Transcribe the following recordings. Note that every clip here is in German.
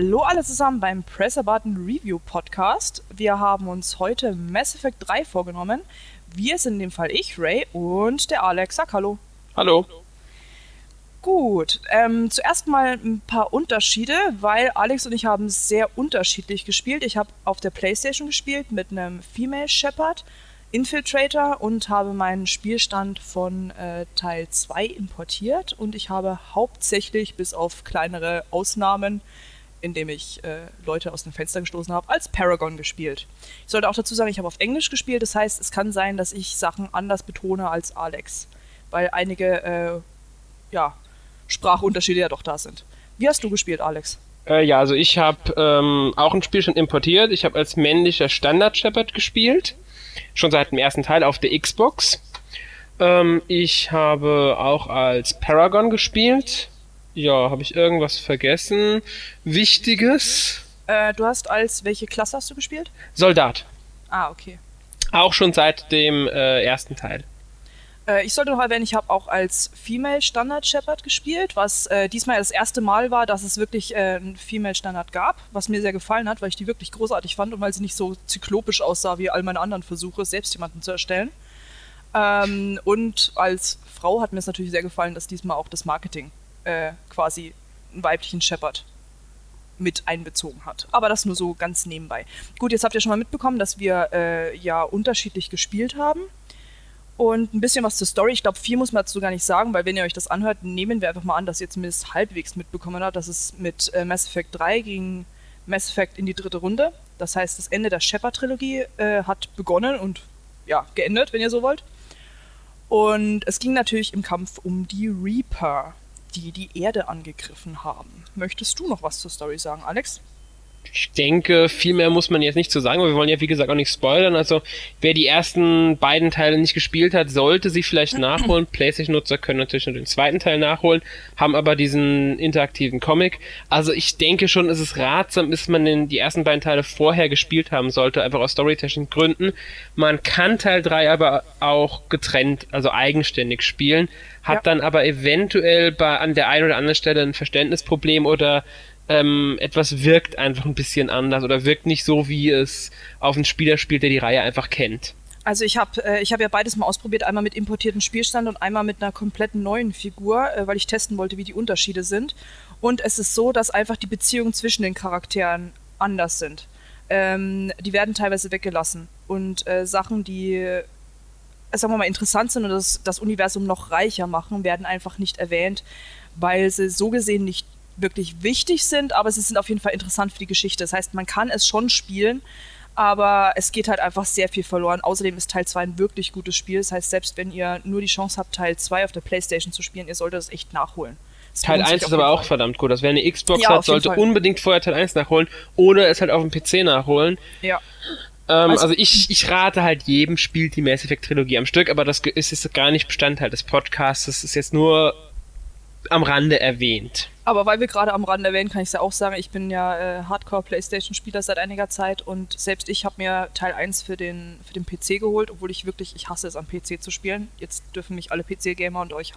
Hallo alle zusammen beim Press a Button Review Podcast. Wir haben uns heute Mass Effect 3 vorgenommen. Wir sind in dem Fall ich, Ray und der Alex. Sag hallo. Hallo. Gut, ähm, zuerst mal ein paar Unterschiede, weil Alex und ich haben sehr unterschiedlich gespielt. Ich habe auf der Playstation gespielt mit einem Female Shepard Infiltrator und habe meinen Spielstand von äh, Teil 2 importiert und ich habe hauptsächlich bis auf kleinere Ausnahmen, indem ich äh, Leute aus dem Fenster gestoßen habe, als Paragon gespielt. Ich sollte auch dazu sagen, ich habe auf Englisch gespielt, das heißt, es kann sein, dass ich Sachen anders betone als Alex, weil einige äh, ja, Sprachunterschiede ja doch da sind. Wie hast du gespielt, Alex? Äh, ja, also ich habe ähm, auch ein Spiel schon importiert. Ich habe als männlicher Standard Shepard gespielt schon seit dem ersten Teil auf der Xbox. Ähm, ich habe auch als Paragon gespielt. Ja, habe ich irgendwas vergessen? Wichtiges? Äh, du hast als welche Klasse hast du gespielt? Soldat. Ah, okay. Auch schon seit dem äh, ersten Teil. Äh, ich sollte noch erwähnen, ich habe auch als Female Standard Shepard gespielt, was äh, diesmal das erste Mal war, dass es wirklich äh, einen Female Standard gab, was mir sehr gefallen hat, weil ich die wirklich großartig fand und weil sie nicht so zyklopisch aussah wie all meine anderen Versuche, selbst jemanden zu erstellen. Ähm, und als Frau hat mir es natürlich sehr gefallen, dass diesmal auch das Marketing äh, quasi einen weiblichen Shepard mit einbezogen hat. Aber das nur so ganz nebenbei. Gut, jetzt habt ihr schon mal mitbekommen, dass wir äh, ja unterschiedlich gespielt haben. Und ein bisschen was zur Story. Ich glaube, viel muss man dazu gar nicht sagen, weil wenn ihr euch das anhört, nehmen wir einfach mal an, dass ihr zumindest halbwegs mitbekommen habt, dass es mit äh, Mass Effect 3 ging Mass Effect in die dritte Runde. Das heißt, das Ende der Shepard-Trilogie äh, hat begonnen und ja, geendet, wenn ihr so wollt. Und es ging natürlich im Kampf um die Reaper, die die Erde angegriffen haben. Möchtest du noch was zur Story sagen, Alex? Ich denke, viel mehr muss man jetzt nicht zu sagen, weil wir wollen ja wie gesagt auch nicht spoilern. Also wer die ersten beiden Teile nicht gespielt hat, sollte sie vielleicht nachholen. PlayStation-Nutzer können natürlich nur den zweiten Teil nachholen, haben aber diesen interaktiven Comic. Also ich denke schon, es ist ratsam, dass man den, die ersten beiden Teile vorher gespielt haben sollte, einfach aus storytechnischen Gründen. Man kann Teil 3 aber auch getrennt, also eigenständig spielen, hat ja. dann aber eventuell bei an der einen oder anderen Stelle ein Verständnisproblem oder ähm, etwas wirkt einfach ein bisschen anders oder wirkt nicht so, wie es auf einen Spieler spielt, der die Reihe einfach kennt. Also ich habe äh, hab ja beides mal ausprobiert, einmal mit importiertem Spielstand und einmal mit einer kompletten neuen Figur, äh, weil ich testen wollte, wie die Unterschiede sind. Und es ist so, dass einfach die Beziehungen zwischen den Charakteren anders sind. Ähm, die werden teilweise weggelassen. Und äh, Sachen, die, äh, sagen wir mal, interessant sind und das, das Universum noch reicher machen, werden einfach nicht erwähnt, weil sie so gesehen nicht wirklich wichtig sind, aber sie sind auf jeden Fall interessant für die Geschichte. Das heißt, man kann es schon spielen, aber es geht halt einfach sehr viel verloren. Außerdem ist Teil 2 ein wirklich gutes Spiel. Das heißt, selbst wenn ihr nur die Chance habt, Teil 2 auf der Playstation zu spielen, ihr solltet es echt nachholen. Das Teil 1 ist aber auch Fall. verdammt gut. Das wer eine Xbox ja, hat, sollte unbedingt vorher Teil 1 nachholen oder es halt auf dem PC nachholen. Ja. Ähm, also, also, ich, ich rate halt jedem spielt die Mass Effect Trilogie am Stück, aber das ist jetzt gar nicht Bestandteil des Podcasts. Das ist jetzt nur am Rande erwähnt. Aber weil wir gerade am Rande erwähnen, kann ich es ja auch sagen, ich bin ja äh, Hardcore-Playstation-Spieler seit einiger Zeit und selbst ich habe mir Teil 1 für den, für den PC geholt, obwohl ich wirklich, ich hasse es am PC zu spielen. Jetzt dürfen mich alle PC-Gamer und euch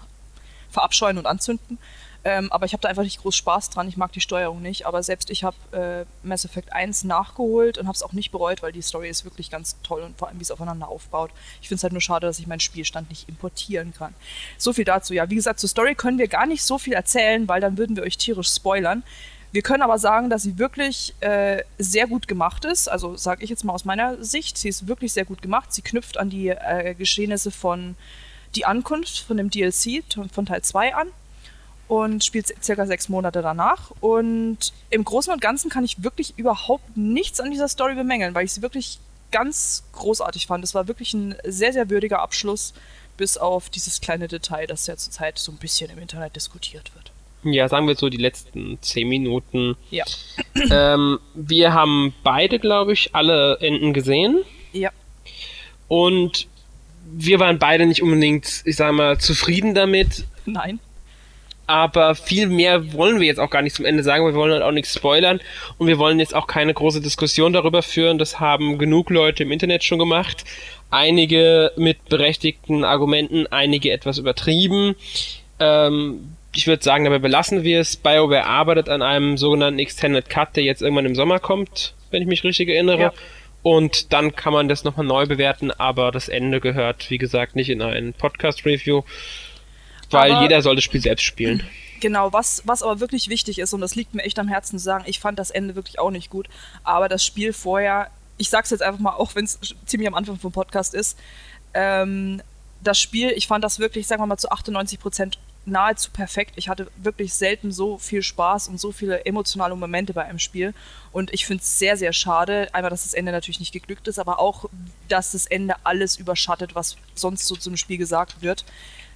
verabscheuen und anzünden. Ähm, aber ich habe da einfach nicht groß Spaß dran. Ich mag die Steuerung nicht. Aber selbst ich habe äh, Mass Effect 1 nachgeholt und habe es auch nicht bereut, weil die Story ist wirklich ganz toll und vor allem, wie es aufeinander aufbaut. Ich finde es halt nur schade, dass ich meinen Spielstand nicht importieren kann. So viel dazu. Ja, wie gesagt, zur Story können wir gar nicht so viel erzählen, weil dann würden wir euch tierisch spoilern. Wir können aber sagen, dass sie wirklich äh, sehr gut gemacht ist. Also sage ich jetzt mal aus meiner Sicht, sie ist wirklich sehr gut gemacht. Sie knüpft an die äh, Geschehnisse von die Ankunft von dem DLC von Teil 2 an und spielt circa sechs Monate danach. Und im Großen und Ganzen kann ich wirklich überhaupt nichts an dieser Story bemängeln, weil ich sie wirklich ganz großartig fand. Es war wirklich ein sehr, sehr würdiger Abschluss, bis auf dieses kleine Detail, das ja zurzeit so ein bisschen im Internet diskutiert wird. Ja, sagen wir so die letzten zehn Minuten. Ja. Ähm, wir haben beide, glaube ich, alle Enden gesehen. Ja. Und wir waren beide nicht unbedingt, ich sag mal, zufrieden damit. Nein aber viel mehr wollen wir jetzt auch gar nicht zum Ende sagen, wir wollen halt auch nichts spoilern und wir wollen jetzt auch keine große Diskussion darüber führen, das haben genug Leute im Internet schon gemacht, einige mit berechtigten Argumenten, einige etwas übertrieben. Ähm, ich würde sagen, dabei belassen wir es. BioWare arbeitet an einem sogenannten Extended Cut, der jetzt irgendwann im Sommer kommt, wenn ich mich richtig erinnere. Ja. Und dann kann man das nochmal neu bewerten, aber das Ende gehört, wie gesagt, nicht in ein Podcast-Review, weil aber jeder soll das Spiel selbst spielen. Genau, was, was aber wirklich wichtig ist, und das liegt mir echt am Herzen zu sagen, ich fand das Ende wirklich auch nicht gut, aber das Spiel vorher, ich sag's jetzt einfach mal, auch wenn es ziemlich am Anfang vom Podcast ist, ähm, das Spiel, ich fand das wirklich, sagen wir mal, zu 98 Prozent nahezu perfekt. Ich hatte wirklich selten so viel Spaß und so viele emotionale Momente bei einem Spiel. Und ich finde es sehr, sehr schade. Einmal, dass das Ende natürlich nicht geglückt ist, aber auch, dass das Ende alles überschattet, was sonst so zum Spiel gesagt wird.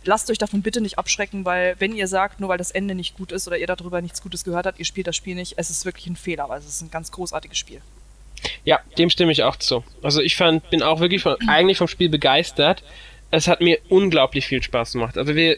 Lasst euch davon bitte nicht abschrecken, weil wenn ihr sagt, nur weil das Ende nicht gut ist oder ihr darüber nichts Gutes gehört habt, ihr spielt das Spiel nicht, es ist wirklich ein Fehler, weil es ist ein ganz großartiges Spiel. Ja, dem stimme ich auch zu. Also ich fand, bin auch wirklich von, eigentlich vom Spiel begeistert. Es hat mir unglaublich viel Spaß gemacht. Also wir,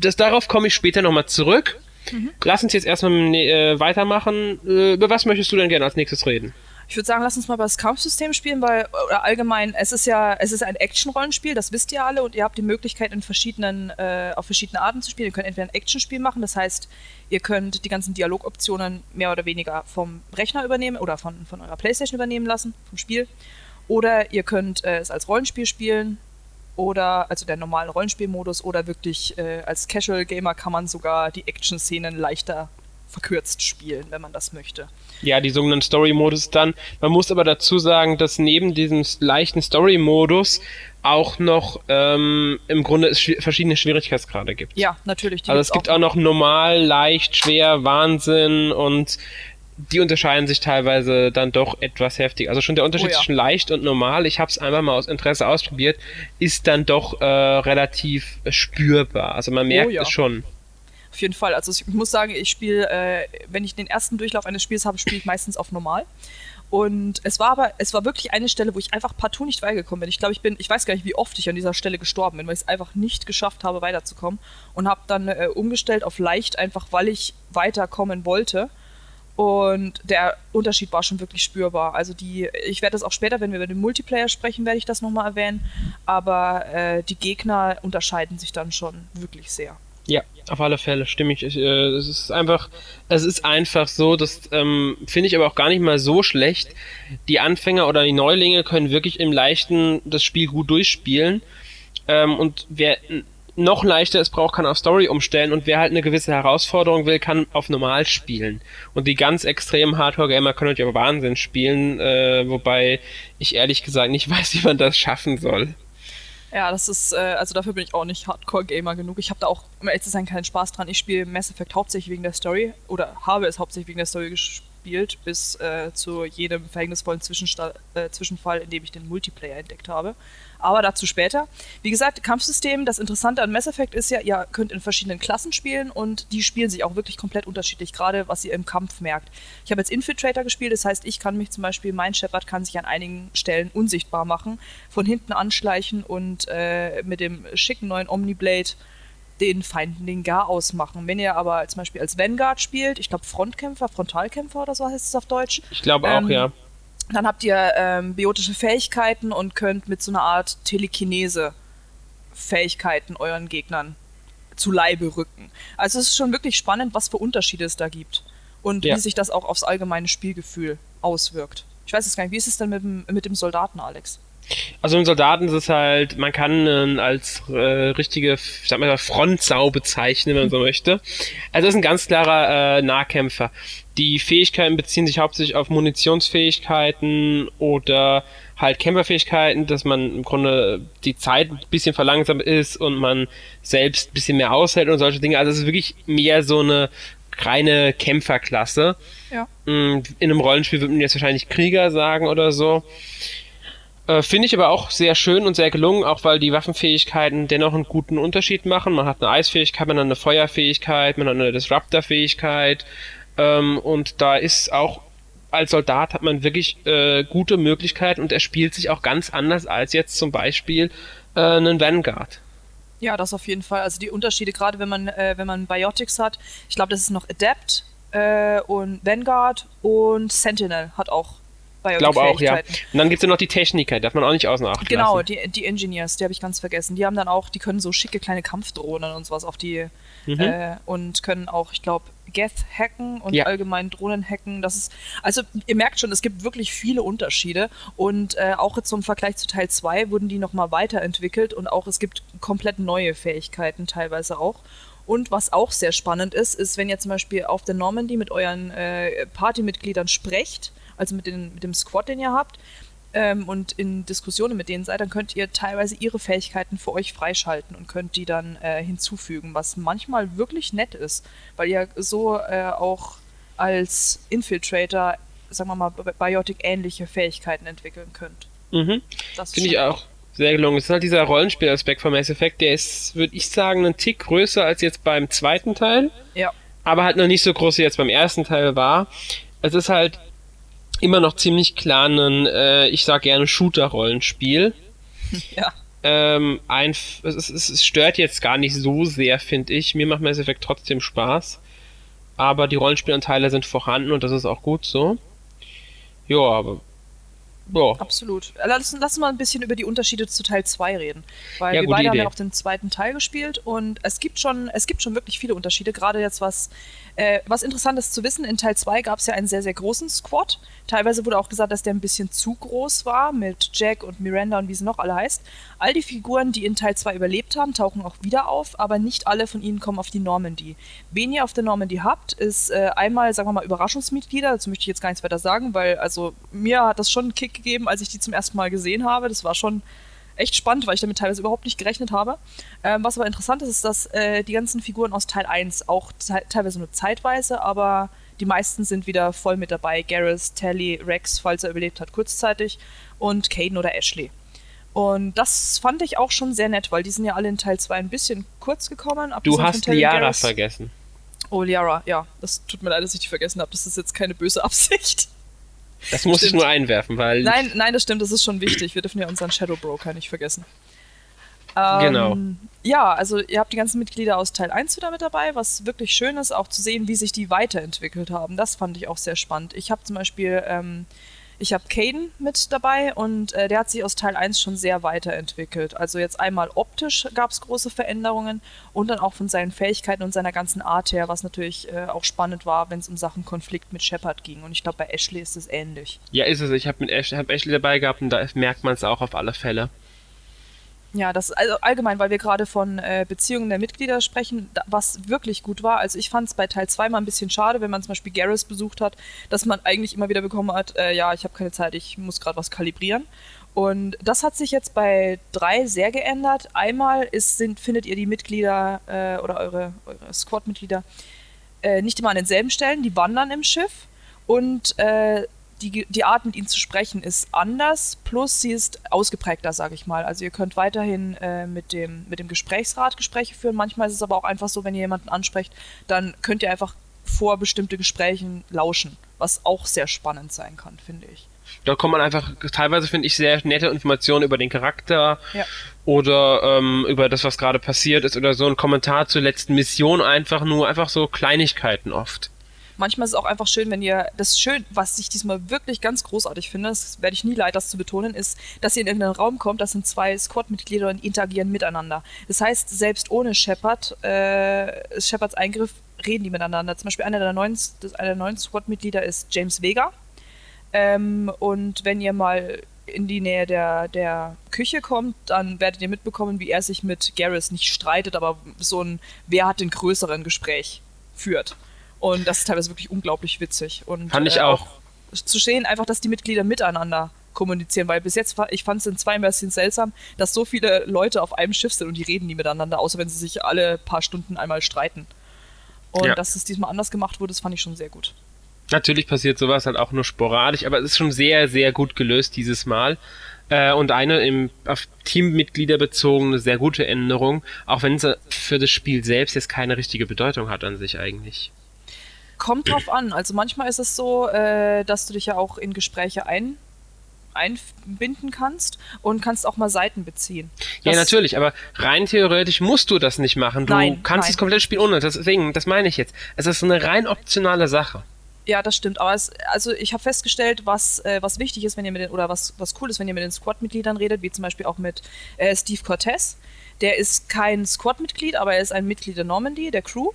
das, darauf komme ich später nochmal zurück. Mhm. Lass uns jetzt erstmal äh, weitermachen. Äh, über was möchtest du denn gerne als nächstes reden? Ich würde sagen, lass uns mal über das Kampfsystem spielen, weil oder allgemein, es ist ja, es ist ein Action-Rollenspiel, das wisst ihr alle, und ihr habt die Möglichkeit, in verschiedenen, äh, auf verschiedene Arten zu spielen. Ihr könnt entweder ein Action-Spiel machen, das heißt, ihr könnt die ganzen Dialogoptionen mehr oder weniger vom Rechner übernehmen oder von, von eurer Playstation übernehmen lassen, vom Spiel. Oder ihr könnt äh, es als Rollenspiel spielen, oder also der normalen Rollenspielmodus oder wirklich äh, als Casual Gamer kann man sogar die Action-Szenen leichter verkürzt spielen, wenn man das möchte. Ja, die sogenannten Story-Modus dann. Man muss aber dazu sagen, dass neben diesem leichten Story-Modus auch noch ähm, im Grunde es schw verschiedene Schwierigkeitsgrade gibt. Ja, natürlich. Also es gibt auch noch normal, leicht, schwer, Wahnsinn und die unterscheiden sich teilweise dann doch etwas heftig. Also schon der Unterschied oh ja. zwischen leicht und normal, ich habe es einfach mal aus Interesse ausprobiert, ist dann doch äh, relativ spürbar. Also man merkt oh ja. es schon. Auf jeden Fall. Also ich muss sagen, ich spiele, äh, wenn ich den ersten Durchlauf eines Spiels habe, spiele ich meistens auf normal. Und es war aber, es war wirklich eine Stelle, wo ich einfach partout nicht weitergekommen bin. Ich glaube, ich bin, ich weiß gar nicht, wie oft ich an dieser Stelle gestorben bin, weil ich es einfach nicht geschafft habe, weiterzukommen. Und habe dann äh, umgestellt auf leicht, einfach weil ich weiterkommen wollte. Und der Unterschied war schon wirklich spürbar. Also die, ich werde das auch später, wenn wir über den Multiplayer sprechen, werde ich das nochmal erwähnen. Aber äh, die Gegner unterscheiden sich dann schon wirklich sehr. Ja, auf alle Fälle stimme ich. äh, es ist einfach, es ist einfach so, das ähm, finde ich aber auch gar nicht mal so schlecht. Die Anfänger oder die Neulinge können wirklich im Leichten das Spiel gut durchspielen. Ähm, und wer noch leichter es braucht, kann auf Story umstellen und wer halt eine gewisse Herausforderung will, kann auf normal spielen. Und die ganz extremen Hardcore-Gamer können natürlich auch Wahnsinn spielen, äh, wobei ich ehrlich gesagt nicht weiß, wie man das schaffen soll. Ja, das ist, äh, also dafür bin ich auch nicht Hardcore-Gamer genug. Ich habe da auch, um ehrlich zu sein, keinen Spaß dran. Ich spiele Mass Effect hauptsächlich wegen der Story oder habe es hauptsächlich wegen der Story gespielt, bis äh, zu jedem verhängnisvollen Zwischensta äh, Zwischenfall, in dem ich den Multiplayer entdeckt habe aber dazu später. Wie gesagt, Kampfsystem, das Interessante an Mass Effect ist ja, ihr könnt in verschiedenen Klassen spielen und die spielen sich auch wirklich komplett unterschiedlich, gerade was ihr im Kampf merkt. Ich habe jetzt Infiltrator gespielt, das heißt, ich kann mich zum Beispiel, mein Shepard kann sich an einigen Stellen unsichtbar machen, von hinten anschleichen und äh, mit dem schicken neuen Omniblade den Feinden den Gar ausmachen. Wenn ihr aber zum Beispiel als Vanguard spielt, ich glaube Frontkämpfer, Frontalkämpfer oder so heißt es auf Deutsch. Ich glaube auch, ähm, ja dann habt ihr ähm, biotische Fähigkeiten und könnt mit so einer Art Telekinese Fähigkeiten euren Gegnern zu Leibe rücken. Also es ist schon wirklich spannend, was für Unterschiede es da gibt und ja. wie sich das auch aufs allgemeine Spielgefühl auswirkt. Ich weiß es gar nicht, wie ist es denn mit dem, mit dem Soldaten, Alex? Also im Soldaten ist es halt, man kann ihn als äh, richtige, ich sag mal, Frontsau bezeichnen, wenn man so möchte. Also es ist ein ganz klarer äh, Nahkämpfer. Die Fähigkeiten beziehen sich hauptsächlich auf Munitionsfähigkeiten oder halt Kämpferfähigkeiten, dass man im Grunde die Zeit ein bisschen verlangsamt ist und man selbst ein bisschen mehr aushält und solche Dinge. Also es ist wirklich mehr so eine reine Kämpferklasse. Ja. Mm, in einem Rollenspiel würde man jetzt wahrscheinlich Krieger sagen oder so. Äh, Finde ich aber auch sehr schön und sehr gelungen, auch weil die Waffenfähigkeiten dennoch einen guten Unterschied machen. Man hat eine Eisfähigkeit, man hat eine Feuerfähigkeit, man hat eine Disruptor-Fähigkeit. Ähm, und da ist auch als Soldat hat man wirklich äh, gute Möglichkeiten und er spielt sich auch ganz anders als jetzt zum Beispiel äh, einen Vanguard. Ja, das auf jeden Fall. Also die Unterschiede, gerade wenn man, äh, wenn man Biotics hat, ich glaube, das ist noch Adept äh, und Vanguard und Sentinel hat auch Ich glaube auch, ja. Und dann gibt es ja noch die Techniker, darf man auch nicht außen acht Genau, lassen. die, die Engineers, die habe ich ganz vergessen. Die haben dann auch, die können so schicke kleine Kampfdrohnen und sowas auf die mhm. äh, und können auch, ich glaube, Geth hacken und ja. allgemein Drohnen hacken. Das ist, also ihr merkt schon, es gibt wirklich viele Unterschiede und äh, auch jetzt zum Vergleich zu Teil 2 wurden die nochmal weiterentwickelt und auch es gibt komplett neue Fähigkeiten teilweise auch. Und was auch sehr spannend ist, ist, wenn ihr zum Beispiel auf der Normandy mit euren äh, Partymitgliedern sprecht, also mit, den, mit dem Squad, den ihr habt, ähm, und in Diskussionen mit denen seid, dann könnt ihr teilweise ihre Fähigkeiten für euch freischalten und könnt die dann äh, hinzufügen, was manchmal wirklich nett ist, weil ihr so äh, auch als Infiltrator, sagen wir mal, Biotic-ähnliche Fähigkeiten entwickeln könnt. Mhm. Finde ich auch sehr gelungen. Es ist halt dieser Rollenspielaspekt von Mass Effect, der ist, würde ich sagen, einen Tick größer als jetzt beim zweiten Teil. Ja. Aber halt noch nicht so groß wie jetzt beim ersten Teil war. Es ist halt immer noch ziemlich klar ein, äh, ich sag gerne Shooter-Rollenspiel. Ja. Ähm, ein, es, es, es, stört jetzt gar nicht so sehr, finde ich. Mir macht Mass Effect trotzdem Spaß. Aber die Rollenspielanteile sind vorhanden und das ist auch gut so. Ja, aber ja. Absolut. Lass, lass uns mal ein bisschen über die Unterschiede zu Teil 2 reden. Weil ja, wir beide Idee. haben ja auch den zweiten Teil gespielt und es gibt schon, es gibt schon wirklich viele Unterschiede, gerade jetzt was äh, was interessant ist zu wissen, in Teil 2 gab es ja einen sehr, sehr großen Squad. Teilweise wurde auch gesagt, dass der ein bisschen zu groß war mit Jack und Miranda und wie sie noch alle heißt. All die Figuren, die in Teil 2 überlebt haben, tauchen auch wieder auf, aber nicht alle von ihnen kommen auf die Normandy. Wen ihr auf der Normandy habt, ist äh, einmal, sagen wir mal, Überraschungsmitglieder. Dazu möchte ich jetzt gar nichts weiter sagen, weil also mir hat das schon einen Kick gegeben, als ich die zum ersten Mal gesehen habe. Das war schon echt spannend, weil ich damit teilweise überhaupt nicht gerechnet habe. Ähm, was aber interessant ist, ist, dass äh, die ganzen Figuren aus Teil 1 auch teilweise nur zeitweise, aber die meisten sind wieder voll mit dabei. Garrus, Tally, Rex, falls er überlebt hat, kurzzeitig und Caden oder Ashley. Und das fand ich auch schon sehr nett, weil die sind ja alle in Teil 2 ein bisschen kurz gekommen. Du hast Liara vergessen. Oh, Liara, ja. Das tut mir leid, dass ich die vergessen habe. Das ist jetzt keine böse Absicht. Das muss stimmt. ich nur einwerfen, weil. Nein, nein, das stimmt, das ist schon wichtig. Wir dürfen ja unseren Shadow Broker nicht vergessen. Ähm, genau. Ja, also ihr habt die ganzen Mitglieder aus Teil 1 wieder mit dabei, was wirklich schön ist, auch zu sehen, wie sich die weiterentwickelt haben. Das fand ich auch sehr spannend. Ich habe zum Beispiel ähm, ich habe Caden mit dabei und äh, der hat sich aus Teil 1 schon sehr weiterentwickelt. Also jetzt einmal optisch gab es große Veränderungen und dann auch von seinen Fähigkeiten und seiner ganzen Art her, was natürlich äh, auch spannend war, wenn es um Sachen Konflikt mit Shepard ging. Und ich glaube, bei Ashley ist es ähnlich. Ja, ist es. Ich habe Ash hab Ashley dabei gehabt und da merkt man es auch auf alle Fälle. Ja, das also allgemein, weil wir gerade von äh, Beziehungen der Mitglieder sprechen, da, was wirklich gut war. Also ich fand es bei Teil 2 mal ein bisschen schade, wenn man zum Beispiel Garrus besucht hat, dass man eigentlich immer wieder bekommen hat, äh, ja, ich habe keine Zeit, ich muss gerade was kalibrieren. Und das hat sich jetzt bei 3 sehr geändert. Einmal ist, sind, findet ihr die Mitglieder äh, oder eure, eure Squad-Mitglieder äh, nicht immer an denselben Stellen, die wandern im Schiff und äh, die, die Art, mit ihnen zu sprechen, ist anders, plus sie ist ausgeprägter, sage ich mal. Also ihr könnt weiterhin äh, mit, dem, mit dem Gesprächsrat Gespräche führen. Manchmal ist es aber auch einfach so, wenn ihr jemanden ansprecht, dann könnt ihr einfach vor bestimmte Gesprächen lauschen, was auch sehr spannend sein kann, finde ich. Da kommt man einfach, teilweise finde ich sehr nette Informationen über den Charakter ja. oder ähm, über das, was gerade passiert ist oder so ein Kommentar zur letzten Mission einfach nur, einfach so Kleinigkeiten oft. Manchmal ist es auch einfach schön, wenn ihr, das schön, was ich diesmal wirklich ganz großartig finde, das werde ich nie leid, das zu betonen, ist, dass ihr in irgendeinen Raum kommt, das sind zwei Squad-Mitglieder und interagieren miteinander. Das heißt, selbst ohne Shepard, äh, Shepards Eingriff, reden die miteinander. Zum Beispiel einer der neuen, einer neuen Squad-Mitglieder ist James Vega. Ähm, und wenn ihr mal in die Nähe der, der Küche kommt, dann werdet ihr mitbekommen, wie er sich mit Garrus nicht streitet, aber so ein Wer hat den größeren Gespräch führt. Und das ist teilweise wirklich unglaublich witzig. Und, Fand ich äh, auch. Zu sehen, einfach, dass die Mitglieder miteinander kommunizieren, weil bis jetzt, ich fand es in zwei ein bisschen seltsam, dass so viele Leute auf einem Schiff sind und die reden nie miteinander, außer wenn sie sich alle paar Stunden einmal streiten. Und ja. dass es diesmal anders gemacht wurde, das fand ich schon sehr gut. Natürlich passiert sowas halt auch nur sporadisch, aber es ist schon sehr, sehr gut gelöst dieses Mal. Äh, und eine im, auf Teammitglieder bezogene sehr gute Änderung, auch wenn sie für das Spiel selbst jetzt keine richtige Bedeutung hat an sich eigentlich kommt drauf an. Also manchmal ist es so, äh, dass du dich ja auch in Gespräche ein, einbinden kannst und kannst auch mal Seiten beziehen. Das ja, natürlich, aber rein theoretisch musst du das nicht machen. Du nein, kannst nein. das komplette Spiel ohne. Deswegen, das meine ich jetzt. Es ist eine rein optionale Sache. Ja, das stimmt. Aber es, also ich habe festgestellt, was, äh, was wichtig ist, wenn ihr mit den, oder was, was cool ist, wenn ihr mit den Squad-Mitgliedern redet, wie zum Beispiel auch mit äh, Steve Cortez. Der ist kein Squad-Mitglied, aber er ist ein Mitglied der Normandy, der Crew.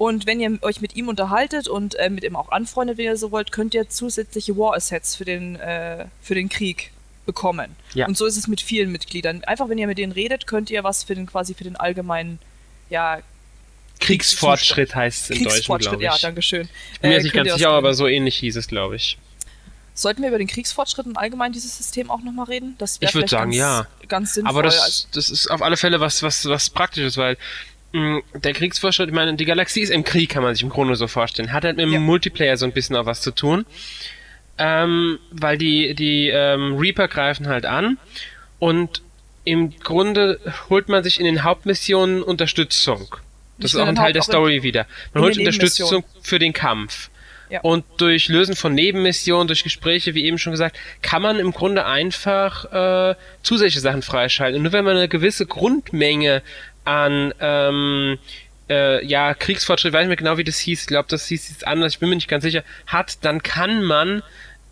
Und wenn ihr euch mit ihm unterhaltet und äh, mit ihm auch anfreundet, wenn ihr so wollt, könnt ihr zusätzliche War-Assets für, den, äh, für den Krieg bekommen. Ja. Und so ist es mit vielen Mitgliedern. Einfach, wenn ihr mit denen redet, könnt ihr was für den quasi für den allgemeinen ja, Kriegsfortschritt heißt es im Deutschen, glaube ich. Ja, danke schön. Ich bin mir äh, nicht ganz sicher, aber so ähnlich hieß es, glaube ich. Sollten wir über den Kriegsfortschritt und allgemein dieses System auch nochmal reden? Das ich würde sagen, ganz, ja. Ganz sinnvoll. Aber das, das ist auf alle Fälle was, was, was Praktisches, weil der Kriegsfortschritt, ich meine, die Galaxie ist im Krieg, kann man sich im Grunde so vorstellen. Hat halt mit dem ja. Multiplayer so ein bisschen auch was zu tun. Ähm, weil die, die ähm, Reaper greifen halt an und im Grunde holt man sich in den Hauptmissionen Unterstützung. Das ist auch ein Teil der Story wieder. Man holt Unterstützung für den Kampf. Ja. Und durch Lösen von Nebenmissionen, durch Gespräche, wie eben schon gesagt, kann man im Grunde einfach äh, zusätzliche Sachen freischalten. Und nur wenn man eine gewisse Grundmenge an ähm, äh, ja, Kriegsfortschritt, weiß nicht mehr genau, wie das hieß, ich glaube, das hieß jetzt anders, ich bin mir nicht ganz sicher, hat, dann kann man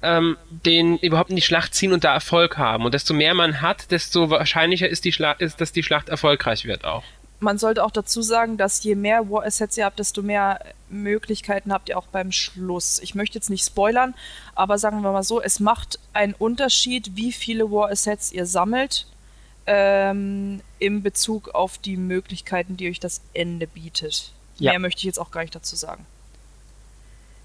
ähm, den überhaupt in die Schlacht ziehen und da Erfolg haben. Und desto mehr man hat, desto wahrscheinlicher ist, die ist dass die Schlacht erfolgreich wird auch man sollte auch dazu sagen, dass je mehr War Assets ihr habt, desto mehr Möglichkeiten habt ihr auch beim Schluss. Ich möchte jetzt nicht spoilern, aber sagen wir mal so, es macht einen Unterschied, wie viele War Assets ihr sammelt, ähm, im Bezug auf die Möglichkeiten, die euch das Ende bietet. Ja. Mehr möchte ich jetzt auch gar nicht dazu sagen.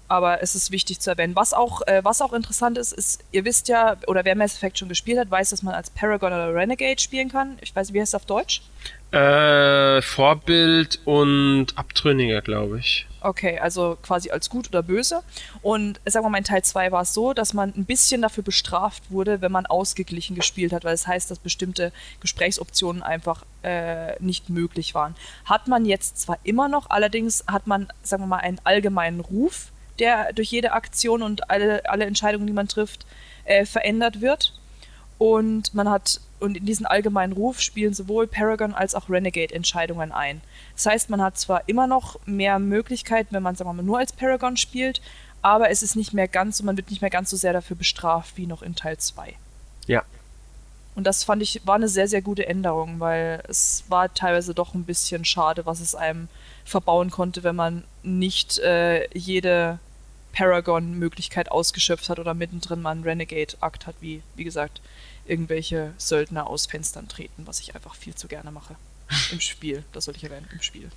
Aber es ist wichtig zu erwähnen. Was auch, äh, was auch interessant ist, ist, ihr wisst ja, oder wer Mass Effect schon gespielt hat, weiß, dass man als Paragon oder Renegade spielen kann. Ich weiß, wie heißt es auf Deutsch? Äh, Vorbild und Abtrünniger, glaube ich. Okay, also quasi als gut oder böse. Und sagen wir mal, in Teil 2 war es so, dass man ein bisschen dafür bestraft wurde, wenn man ausgeglichen gespielt hat, weil das heißt, dass bestimmte Gesprächsoptionen einfach äh, nicht möglich waren. Hat man jetzt zwar immer noch, allerdings hat man, sagen wir mal, einen allgemeinen Ruf, der durch jede Aktion und alle, alle Entscheidungen, die man trifft, äh, verändert wird. Und man hat und in diesen allgemeinen Ruf spielen sowohl Paragon als auch Renegade Entscheidungen ein. Das heißt, man hat zwar immer noch mehr Möglichkeiten, wenn man sagen wir mal nur als Paragon spielt, aber es ist nicht mehr ganz so, man wird nicht mehr ganz so sehr dafür bestraft wie noch in Teil 2. Ja. Und das fand ich war eine sehr sehr gute Änderung, weil es war teilweise doch ein bisschen schade, was es einem verbauen konnte, wenn man nicht äh, jede Paragon-Möglichkeit ausgeschöpft hat oder mittendrin mal einen Renegade-Akt hat, wie, wie gesagt, irgendwelche Söldner aus Fenstern treten, was ich einfach viel zu gerne mache. Im Spiel, das soll ich erwähnen, im Spiel.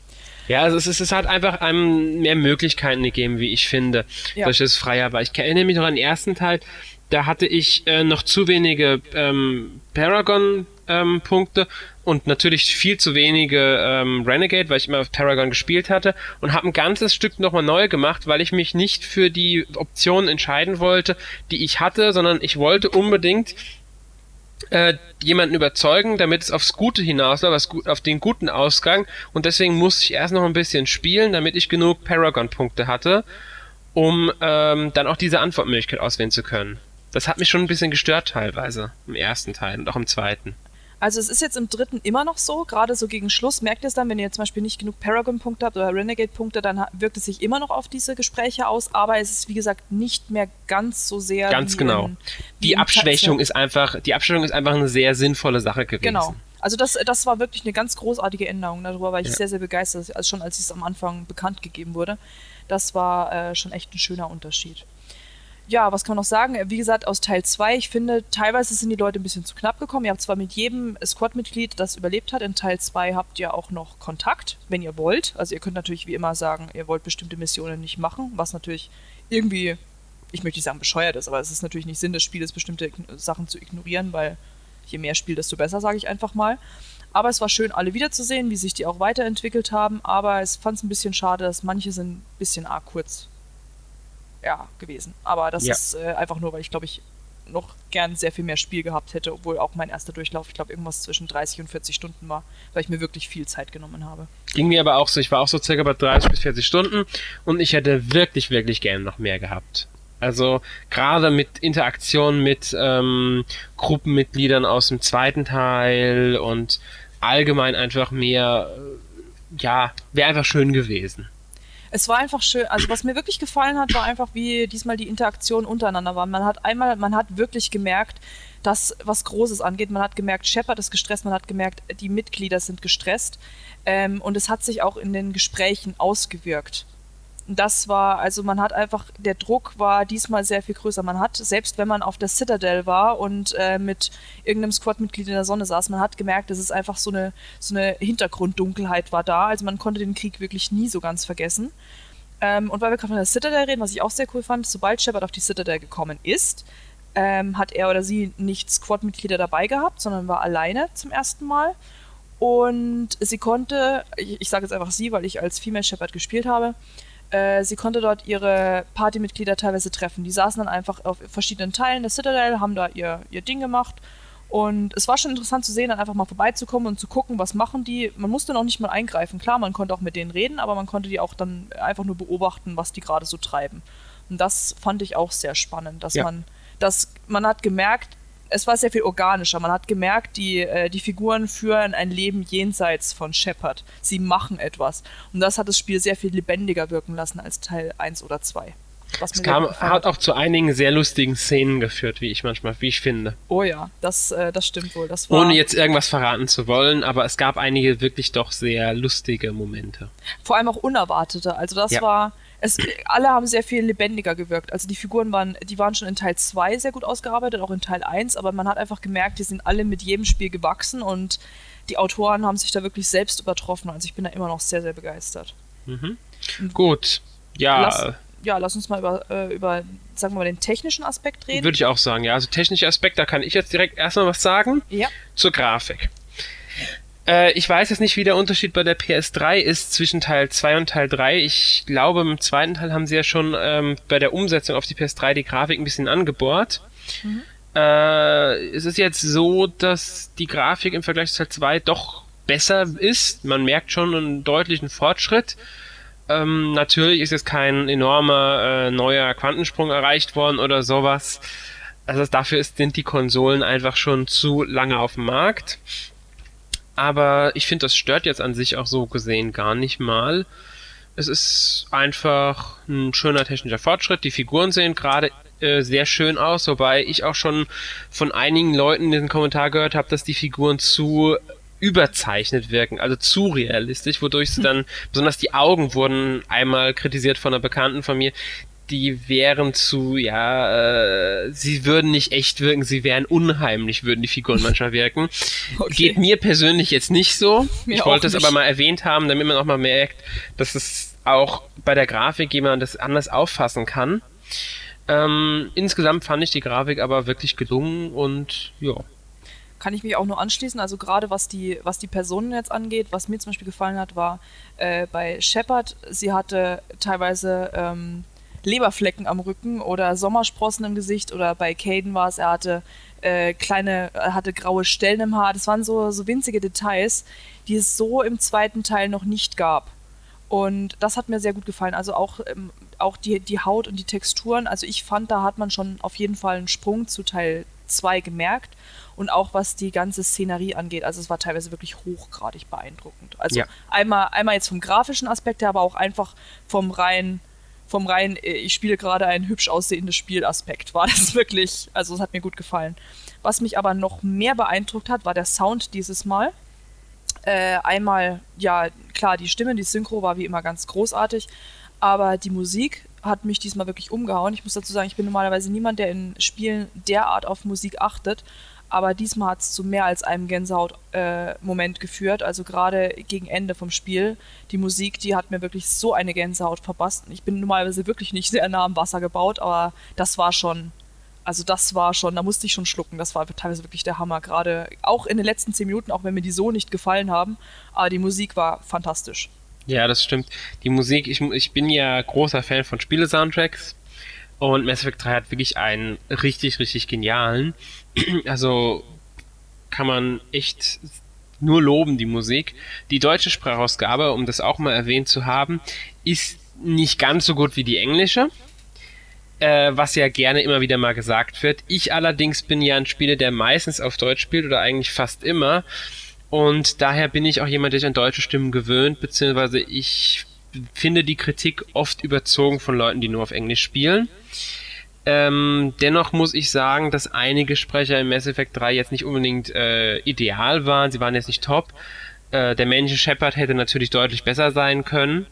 Ja, also es, ist, es hat einfach einem mehr Möglichkeiten gegeben, wie ich finde, ja. durch das Freier war. Ich erinnere mich noch an den ersten Teil, da hatte ich äh, noch zu wenige ähm, Paragon-Punkte ähm, und natürlich viel zu wenige ähm, Renegade, weil ich immer Paragon gespielt hatte und habe ein ganzes Stück nochmal neu gemacht, weil ich mich nicht für die Optionen entscheiden wollte, die ich hatte, sondern ich wollte unbedingt äh, jemanden überzeugen, damit es aufs Gute hinausläuft, auf den guten Ausgang. Und deswegen musste ich erst noch ein bisschen spielen, damit ich genug Paragon-Punkte hatte, um ähm, dann auch diese Antwortmöglichkeit auswählen zu können. Das hat mich schon ein bisschen gestört teilweise im ersten Teil und auch im zweiten. Also es ist jetzt im dritten immer noch so, gerade so gegen Schluss merkt ihr es dann, wenn ihr zum Beispiel nicht genug Paragon-Punkte habt oder Renegade-Punkte, dann wirkt es sich immer noch auf diese Gespräche aus, aber es ist wie gesagt nicht mehr ganz so sehr. Ganz genau. In, die Abschwächung ist einfach, die Abschwächung ist einfach eine sehr sinnvolle Sache gewesen. Genau. Also das, das war wirklich eine ganz großartige Änderung. Darüber war ich ja. sehr, sehr begeistert, also schon als es am Anfang bekannt gegeben wurde. Das war äh, schon echt ein schöner Unterschied ja, was kann man noch sagen? Wie gesagt, aus Teil 2, ich finde, teilweise sind die Leute ein bisschen zu knapp gekommen. Ihr habt zwar mit jedem Squad-Mitglied, das überlebt hat, in Teil 2 habt ihr auch noch Kontakt, wenn ihr wollt. Also ihr könnt natürlich wie immer sagen, ihr wollt bestimmte Missionen nicht machen, was natürlich irgendwie, ich möchte nicht sagen bescheuert ist, aber es ist natürlich nicht Sinn des Spieles, bestimmte Sachen zu ignorieren, weil je mehr Spiel, desto besser, sage ich einfach mal. Aber es war schön, alle wiederzusehen, wie sich die auch weiterentwickelt haben, aber es fand es ein bisschen schade, dass manche sind ein bisschen arg kurz ja, gewesen. Aber das ja. ist äh, einfach nur, weil ich glaube ich noch gern sehr viel mehr Spiel gehabt hätte, obwohl auch mein erster Durchlauf, ich glaube, irgendwas zwischen 30 und 40 Stunden war, weil ich mir wirklich viel Zeit genommen habe. Ging mir aber auch so, ich war auch so circa bei 30 bis 40 Stunden und ich hätte wirklich, wirklich gern noch mehr gehabt. Also gerade mit Interaktion mit ähm, Gruppenmitgliedern aus dem zweiten Teil und allgemein einfach mehr, äh, ja, wäre einfach schön gewesen Es war einfach schön, also was mir wirklich gefallen hat, war einfach, wie diesmal die Interaktion untereinander war. Man hat einmal, man hat wirklich gemerkt, dass was Großes angeht. Man hat gemerkt, Shepard ist gestresst, man hat gemerkt, die Mitglieder sind gestresst. Ähm, und es hat sich auch in den Gesprächen ausgewirkt das war, also man hat einfach, der Druck war diesmal sehr viel größer. Man hat, selbst wenn man auf der Citadel war und äh, mit irgendeinem Squad-Mitglied in der Sonne saß, man hat gemerkt, dass es einfach so eine, so eine Hintergrunddunkelheit war da. Also man konnte den Krieg wirklich nie so ganz vergessen. Ähm, und weil wir gerade von der Citadel reden, was ich auch sehr cool fand, sobald Shepard auf die Citadel gekommen ist, ähm, hat er oder sie nicht Squad-Mitglieder dabei gehabt, sondern war alleine zum ersten Mal. Und sie konnte, ich, ich sage jetzt einfach sie, weil ich als Female Shepard gespielt habe, äh, sie konnte dort ihre Partymitglieder teilweise treffen. Die saßen dann einfach auf verschiedenen Teilen der Citadel, haben da ihr, ihr Ding gemacht. Und es war schon interessant zu sehen, dann einfach mal vorbeizukommen und zu gucken, was machen die. Man musste noch nicht mal eingreifen. Klar, man konnte auch mit denen reden, aber man konnte die auch dann einfach nur beobachten, was die gerade so treiben. Und das fand ich auch sehr spannend, dass ja. man, dass man hat gemerkt, es war sehr viel organischer. Man hat gemerkt, die, äh, die Figuren führen ein Leben jenseits von Shepard. Sie machen etwas. Und das hat das Spiel sehr viel lebendiger wirken lassen als Teil 1 oder 2. Was es kam, hat auch zu einigen sehr lustigen Szenen geführt, wie ich manchmal, wie ich finde. Oh ja, das, äh, das stimmt wohl. Das war Ohne jetzt irgendwas verraten zu wollen, aber es gab einige wirklich doch sehr lustige Momente. Vor allem auch unerwartete. Also das ja. war, es, alle haben sehr viel lebendiger gewirkt. Also die Figuren waren, die waren schon in Teil 2 sehr gut ausgearbeitet, auch in Teil 1, aber man hat einfach gemerkt, die sind alle mit jedem Spiel gewachsen und die Autoren haben sich da wirklich selbst übertroffen. Also ich bin da immer noch sehr, sehr begeistert. Mhm. Gut, ja. Lass, ja, lass uns mal über, äh, über, sagen wir mal, den technischen Aspekt reden. Würde ich auch sagen, ja. Also technischer Aspekt, da kann ich jetzt direkt erstmal was sagen. Ja. Zur Grafik. Äh, ich weiß jetzt nicht, wie der Unterschied bei der PS3 ist zwischen Teil 2 und Teil 3. Ich glaube, im zweiten Teil haben sie ja schon ähm, bei der Umsetzung auf die PS3 die Grafik ein bisschen angebohrt. Mhm. Äh, es ist jetzt so, dass die Grafik im Vergleich zu Teil 2 doch besser ist. Man merkt schon einen deutlichen Fortschritt. Ähm, natürlich ist jetzt kein enormer äh, neuer Quantensprung erreicht worden oder sowas. Also dafür ist, sind die Konsolen einfach schon zu lange auf dem Markt. Aber ich finde, das stört jetzt an sich auch so gesehen gar nicht mal. Es ist einfach ein schöner technischer Fortschritt. Die Figuren sehen gerade äh, sehr schön aus, wobei ich auch schon von einigen Leuten den Kommentar gehört habe, dass die Figuren zu überzeichnet wirken, also zu realistisch, wodurch sie dann, besonders die Augen wurden einmal kritisiert von einer Bekannten von mir, die wären zu, ja, äh, sie würden nicht echt wirken, sie wären unheimlich, würden die Figuren manchmal wirken. Okay. Geht mir persönlich jetzt nicht so. Mir ich wollte es aber mal erwähnt haben, damit man auch mal merkt, dass es auch bei der Grafik jemand das anders auffassen kann. Ähm, insgesamt fand ich die Grafik aber wirklich gelungen und ja. Kann ich mich auch nur anschließen. Also gerade was die, was die Personen jetzt angeht, was mir zum Beispiel gefallen hat, war äh, bei Shepard, sie hatte teilweise ähm, Leberflecken am Rücken oder Sommersprossen im Gesicht oder bei Caden war es, er hatte äh, kleine, er hatte graue Stellen im Haar. Das waren so, so winzige Details, die es so im zweiten Teil noch nicht gab. Und das hat mir sehr gut gefallen. Also auch, ähm, auch die, die Haut und die Texturen. Also ich fand, da hat man schon auf jeden Fall einen Sprung zu Teil 2 gemerkt. Und auch was die ganze Szenerie angeht. Also es war teilweise wirklich hochgradig beeindruckend. Also ja. einmal, einmal jetzt vom grafischen Aspekt her, aber auch einfach vom rein vom rein, äh, ich spiele gerade ein hübsch aussehendes Spielaspekt, war das wirklich, also es hat mir gut gefallen. Was mich aber noch mehr beeindruckt hat, war der Sound dieses Mal. Äh, einmal, ja, klar, die Stimme, die Synchro war wie immer ganz großartig, aber die Musik hat mich diesmal wirklich umgehauen. Ich muss dazu sagen, ich bin normalerweise niemand, der in Spielen derart auf Musik achtet, aber diesmal hat es zu mehr als einem Gänsehaut-Moment äh, geführt. Also gerade gegen Ende vom Spiel. Die Musik, die hat mir wirklich so eine Gänsehaut verpasst. Ich bin normalerweise wirklich nicht sehr nah am Wasser gebaut, aber das war schon, also das war schon, da musste ich schon schlucken. Das war teilweise wirklich der Hammer. Gerade auch in den letzten zehn Minuten, auch wenn mir die so nicht gefallen haben. Aber die Musik war fantastisch. Ja, das stimmt. Die Musik, ich, ich bin ja großer Fan von Spiele-Soundtracks. Und Mass Effect 3 hat wirklich einen richtig, richtig genialen. Also kann man echt nur loben, die Musik. Die deutsche Sprachausgabe, um das auch mal erwähnt zu haben, ist nicht ganz so gut wie die englische. Äh, was ja gerne immer wieder mal gesagt wird. Ich allerdings bin ja ein Spieler, der meistens auf Deutsch spielt oder eigentlich fast immer. Und daher bin ich auch jemand, der sich an deutsche Stimmen gewöhnt, beziehungsweise ich finde die Kritik oft überzogen von Leuten, die nur auf Englisch spielen. Ähm, dennoch muss ich sagen, dass einige Sprecher im Mass Effect 3 jetzt nicht unbedingt äh, ideal waren. Sie waren jetzt nicht top. Äh, der männliche Shepard hätte natürlich deutlich besser sein können.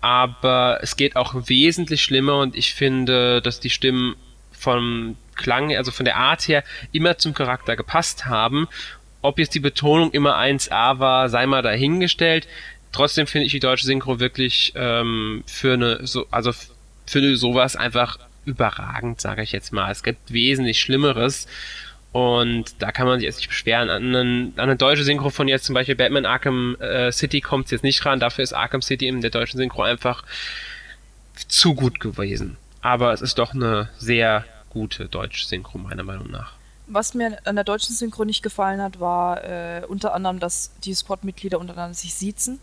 Aber es geht auch wesentlich schlimmer und ich finde, dass die Stimmen vom Klang, also von der Art her, immer zum Charakter gepasst haben. Ob jetzt die Betonung immer 1A war, sei mal dahingestellt. Trotzdem finde ich die deutsche Synchro wirklich ähm, für eine, so, also für sowas einfach überragend, sage ich jetzt mal. Es gibt wesentlich Schlimmeres. Und da kann man sich jetzt nicht beschweren. An, einen, an eine deutsche Synchro von jetzt zum Beispiel Batman Arkham äh, City kommt es jetzt nicht ran. Dafür ist Arkham City in der deutschen Synchro einfach zu gut gewesen. Aber es ist doch eine sehr gute deutsche Synchro, meiner Meinung nach. Was mir an der deutschen Synchro nicht gefallen hat, war äh, unter anderem, dass die Squad-Mitglieder untereinander sich siezen.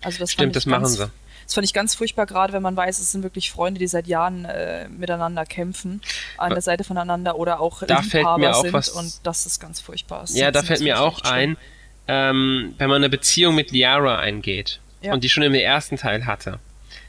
Also das Stimmt, das machen sie. Das fand ich ganz furchtbar, gerade wenn man weiß, es sind wirklich Freunde, die seit Jahren äh, miteinander kämpfen, an der Seite voneinander oder auch da fällt mir auch sind was, und das ist ganz furchtbar. Das ja, da fällt mir auch ein, ähm, wenn man eine Beziehung mit Liara eingeht ja. und die schon im ersten Teil hatte,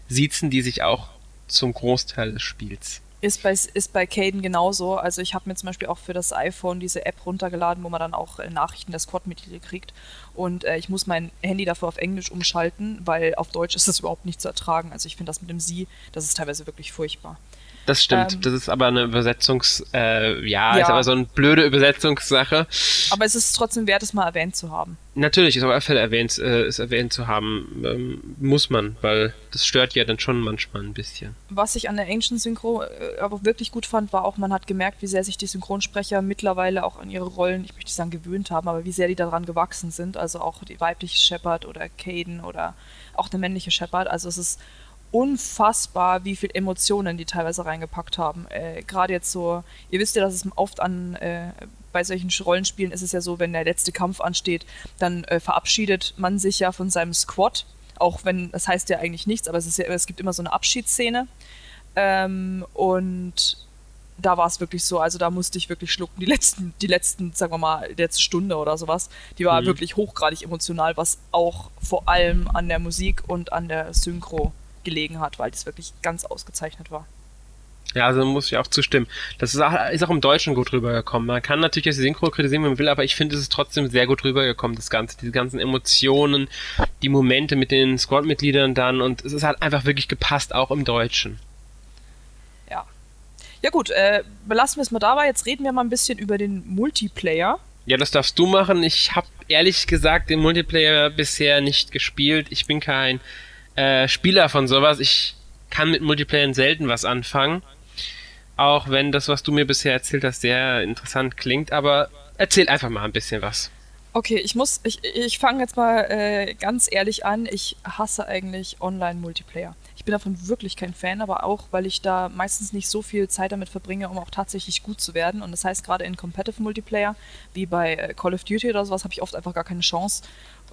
siezen die sich auch zum Großteil des Spiels. Ist bei, ist bei Caden genauso. Also ich habe mir zum Beispiel auch für das iPhone diese App runtergeladen, wo man dann auch äh, Nachrichten der Squad-Mitglieder kriegt. Und äh, ich muss mein Handy dafür auf Englisch umschalten, weil auf Deutsch ist das überhaupt nicht zu ertragen. Also ich finde das mit dem Sie, das ist teilweise wirklich furchtbar. Das stimmt. Ähm, das ist aber eine Übersetzungs, äh, ja, ja, ist aber so eine blöde Übersetzungssache. Aber es ist trotzdem wert, es mal erwähnt zu haben. Natürlich, ist auf alle Fälle erwähnt, äh, ist erwähnt zu haben, ähm, muss man, weil das stört ja dann schon manchmal ein bisschen. Was ich an der Ancient Synchro äh, aber wirklich gut fand, war auch, man hat gemerkt, wie sehr sich die Synchronsprecher mittlerweile auch an ihre Rollen, ich möchte nicht sagen gewöhnt haben, aber wie sehr die daran gewachsen sind. Also auch die weibliche Shepard oder Caden oder auch der männliche Shepard. Also es ist unfassbar, wie viel Emotionen die teilweise reingepackt haben. Äh, Gerade jetzt so, ihr wisst ja, dass es oft an äh, bei solchen Rollenspielen ist es ja so, wenn der letzte Kampf ansteht, dann äh, verabschiedet man sich ja von seinem Squad. Auch wenn, das heißt ja eigentlich nichts, aber es, ist ja, es gibt immer so eine Abschiedsszene. Ähm, und da war es wirklich so, also da musste ich wirklich schlucken. Die letzten, die letzten, sagen wir mal, letzte Stunde oder sowas, die war mhm. wirklich hochgradig emotional, was auch vor allem an der Musik und an der Synchro gelegen hat, weil das wirklich ganz ausgezeichnet war. Ja, also muss ich auch zustimmen. Das ist auch, ist auch im Deutschen gut rübergekommen. Man kann natürlich das Synchro kritisieren, wenn man will, aber ich finde, es ist trotzdem sehr gut rübergekommen, das Ganze. Diese ganzen Emotionen, die Momente mit den Squad-Mitgliedern dann und es ist halt einfach wirklich gepasst, auch im Deutschen. Ja. Ja gut, äh, belassen wir es mal dabei. Jetzt reden wir mal ein bisschen über den Multiplayer. Ja, das darfst du machen. Ich habe ehrlich gesagt den Multiplayer bisher nicht gespielt. Ich bin kein äh, Spieler von sowas. Ich kann mit Multiplayer selten was anfangen. Auch wenn das, was du mir bisher erzählt hast, sehr interessant klingt. Aber erzähl einfach mal ein bisschen was. Okay, ich muss, ich, ich fange jetzt mal äh, ganz ehrlich an. Ich hasse eigentlich Online-Multiplayer. Bin davon wirklich kein Fan, aber auch, weil ich da meistens nicht so viel Zeit damit verbringe, um auch tatsächlich gut zu werden. Und das heißt, gerade in Competitive Multiplayer, wie bei äh, Call of Duty oder sowas, habe ich oft einfach gar keine Chance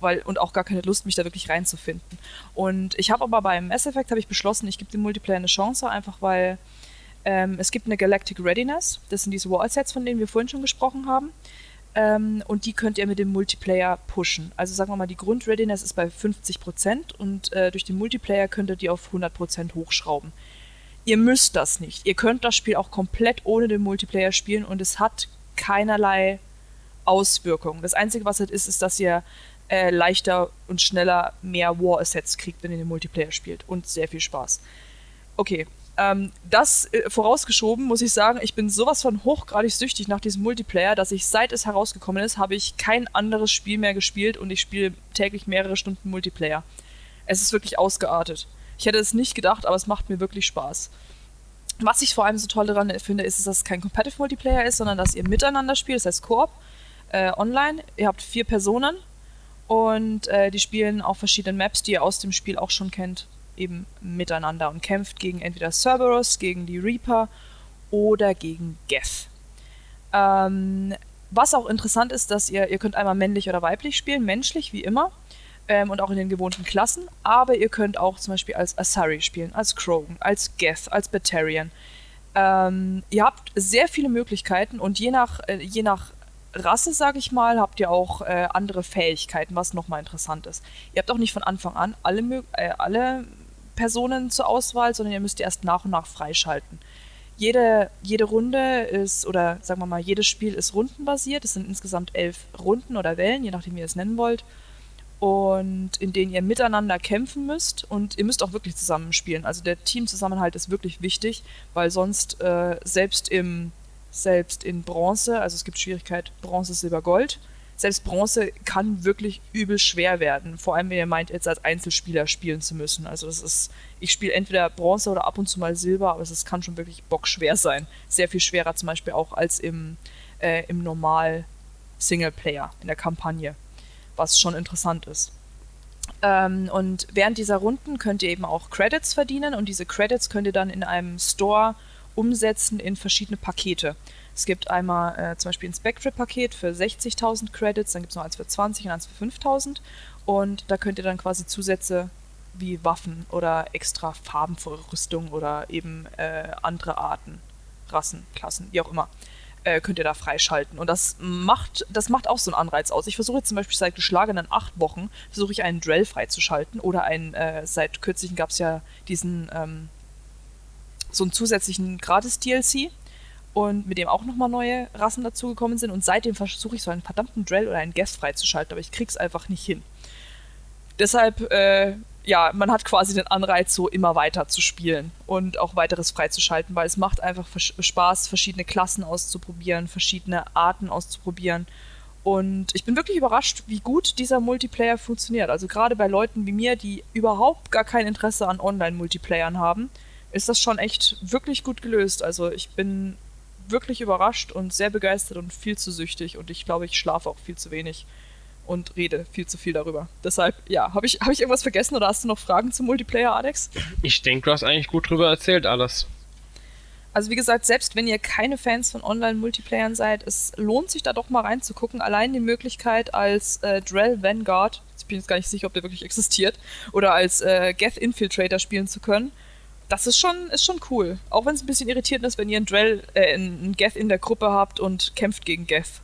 weil, und auch gar keine Lust, mich da wirklich reinzufinden. Und ich habe aber beim Mass Effect ich beschlossen, ich gebe dem Multiplayer eine Chance, einfach weil ähm, es gibt eine Galactic Readiness. Das sind diese Wallsets, von denen wir vorhin schon gesprochen haben. Ähm, und die könnt ihr mit dem Multiplayer pushen. Also sagen wir mal, die Grundreadiness ist bei 50% und äh, durch den Multiplayer könnt ihr die auf 100% hochschrauben. Ihr müsst das nicht. Ihr könnt das Spiel auch komplett ohne den Multiplayer spielen und es hat keinerlei Auswirkungen. Das Einzige, was es ist, ist, dass ihr äh, leichter und schneller mehr War-Assets kriegt, wenn ihr den Multiplayer spielt. Und sehr viel Spaß. Okay, ähm, das äh, vorausgeschoben, muss ich sagen, ich bin sowas von hochgradig süchtig nach diesem Multiplayer, dass ich seit es herausgekommen ist, habe ich kein anderes Spiel mehr gespielt und ich spiele täglich mehrere Stunden Multiplayer. Es ist wirklich ausgeartet. Ich hätte es nicht gedacht, aber es macht mir wirklich Spaß. Was ich vor allem so toll daran finde, ist, dass es kein Competitive Multiplayer ist, sondern dass ihr miteinander spielt, das heißt Koop, äh, online. Ihr habt vier Personen und äh, die spielen auf verschiedenen Maps, die ihr aus dem Spiel auch schon kennt, eben miteinander und kämpft gegen entweder Cerberus, gegen die Reaper oder gegen Geth. Ähm, was auch interessant ist, dass ihr, ihr könnt einmal männlich oder weiblich spielen, menschlich wie immer ähm, und auch in den gewohnten Klassen, aber ihr könnt auch zum Beispiel als Asari spielen, als Krogan, als Geth, als Batarian. Ähm, ihr habt sehr viele Möglichkeiten und je nach, äh, je nach Rasse, sage ich mal, habt ihr auch äh, andere Fähigkeiten, was nochmal interessant ist. Ihr habt auch nicht von Anfang an alle, äh, alle Personen zur Auswahl, sondern ihr müsst erst nach und nach freischalten. Jede, jede Runde ist, oder sagen wir mal, jedes Spiel ist rundenbasiert. Es sind insgesamt elf Runden oder Wellen, je nachdem, wie ihr es nennen wollt. Und in denen ihr miteinander kämpfen müsst. Und ihr müsst auch wirklich zusammenspielen. Also der Teamzusammenhalt ist wirklich wichtig, weil sonst äh, selbst im selbst in Bronze, also es gibt Schwierigkeit Bronze, Silber, Gold, selbst Bronze kann wirklich übel schwer werden. Vor allem, wenn ihr meint, jetzt als Einzelspieler spielen zu müssen. Also das ist, ich spiele entweder Bronze oder ab und zu mal Silber, aber es kann schon wirklich bockschwer sein. Sehr viel schwerer zum Beispiel auch als im, äh, im normal Singleplayer, in der Kampagne, was schon interessant ist. Ähm, und während dieser Runden könnt ihr eben auch Credits verdienen und diese Credits könnt ihr dann in einem Store umsetzen in verschiedene Pakete. Es gibt einmal äh, zum Beispiel ein Spectre-Paket für 60.000 Credits, dann gibt es noch eins für 20 und eins für 5.000 und da könnt ihr dann quasi Zusätze wie Waffen oder extra Farben für Rüstung oder eben äh, andere Arten, Rassen, Klassen, wie auch immer, äh, könnt ihr da freischalten. Und das macht, das macht auch so einen Anreiz aus. Ich versuche jetzt zum Beispiel seit geschlagenen acht Wochen, versuche ich einen Drell freizuschalten oder einen, äh, seit kürzlichen gab es ja diesen ähm, so einen zusätzlichen Gratis-DLC und mit dem auch nochmal neue Rassen dazugekommen sind. Und seitdem versuche ich so einen verdammten Drell oder einen Guest freizuschalten, aber ich krieg's einfach nicht hin. Deshalb, äh, ja, man hat quasi den Anreiz, so immer weiter zu spielen und auch weiteres freizuschalten, weil es macht einfach Spaß, verschiedene Klassen auszuprobieren, verschiedene Arten auszuprobieren. Und ich bin wirklich überrascht, wie gut dieser Multiplayer funktioniert. Also gerade bei Leuten wie mir, die überhaupt gar kein Interesse an Online-Multiplayern haben, ist das schon echt wirklich gut gelöst. Also ich bin wirklich überrascht und sehr begeistert und viel zu süchtig und ich glaube, ich schlafe auch viel zu wenig und rede viel zu viel darüber. Deshalb, ja, habe ich, hab ich irgendwas vergessen oder hast du noch Fragen zum Multiplayer, Alex? Ich denke, du hast eigentlich gut drüber erzählt, alles. Also wie gesagt, selbst wenn ihr keine Fans von Online-Multiplayern seid, es lohnt sich da doch mal reinzugucken. Allein die Möglichkeit als äh, Drell Vanguard, ich bin jetzt gar nicht sicher, ob der wirklich existiert, oder als äh, Geth Infiltrator spielen zu können das ist schon, ist schon cool. Auch wenn es ein bisschen irritierend ist, wenn ihr einen Drell, äh, einen Geth in der Gruppe habt und kämpft gegen Geth.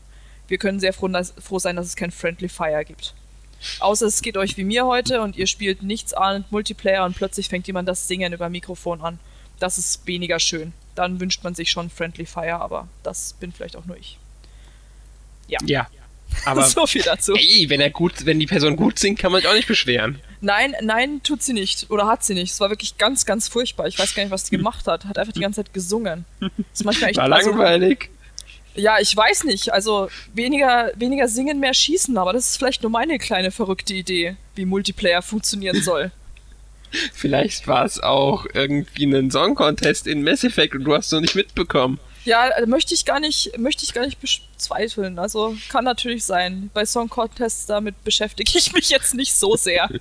Wir können sehr froh, dass, froh sein, dass es kein Friendly Fire gibt. Außer es geht euch wie mir heute und ihr spielt nichts ahnend Multiplayer und plötzlich fängt jemand das Singen über Mikrofon an. Das ist weniger schön. Dann wünscht man sich schon Friendly Fire, aber das bin vielleicht auch nur ich. Ja. Ja. Aber so viel dazu. Ey, wenn er gut, wenn die Person gut singt, kann man sich auch nicht beschweren. Nein, nein, tut sie nicht. Oder hat sie nicht. Es war wirklich ganz, ganz furchtbar. Ich weiß gar nicht, was die gemacht hat. Hat einfach die ganze Zeit gesungen. Das ist manchmal echt, war also, langweilig. Ja, ich weiß nicht. Also weniger, weniger singen, mehr schießen. Aber das ist vielleicht nur meine kleine verrückte Idee, wie Multiplayer funktionieren soll. Vielleicht war es auch irgendwie ein Song Contest in Mass Effect und du hast es noch nicht mitbekommen. Ja, äh, möchte ich gar nicht, möchte ich gar nicht bezweifeln. Also kann natürlich sein. Bei Song Contests damit beschäftige ich mich jetzt nicht so sehr.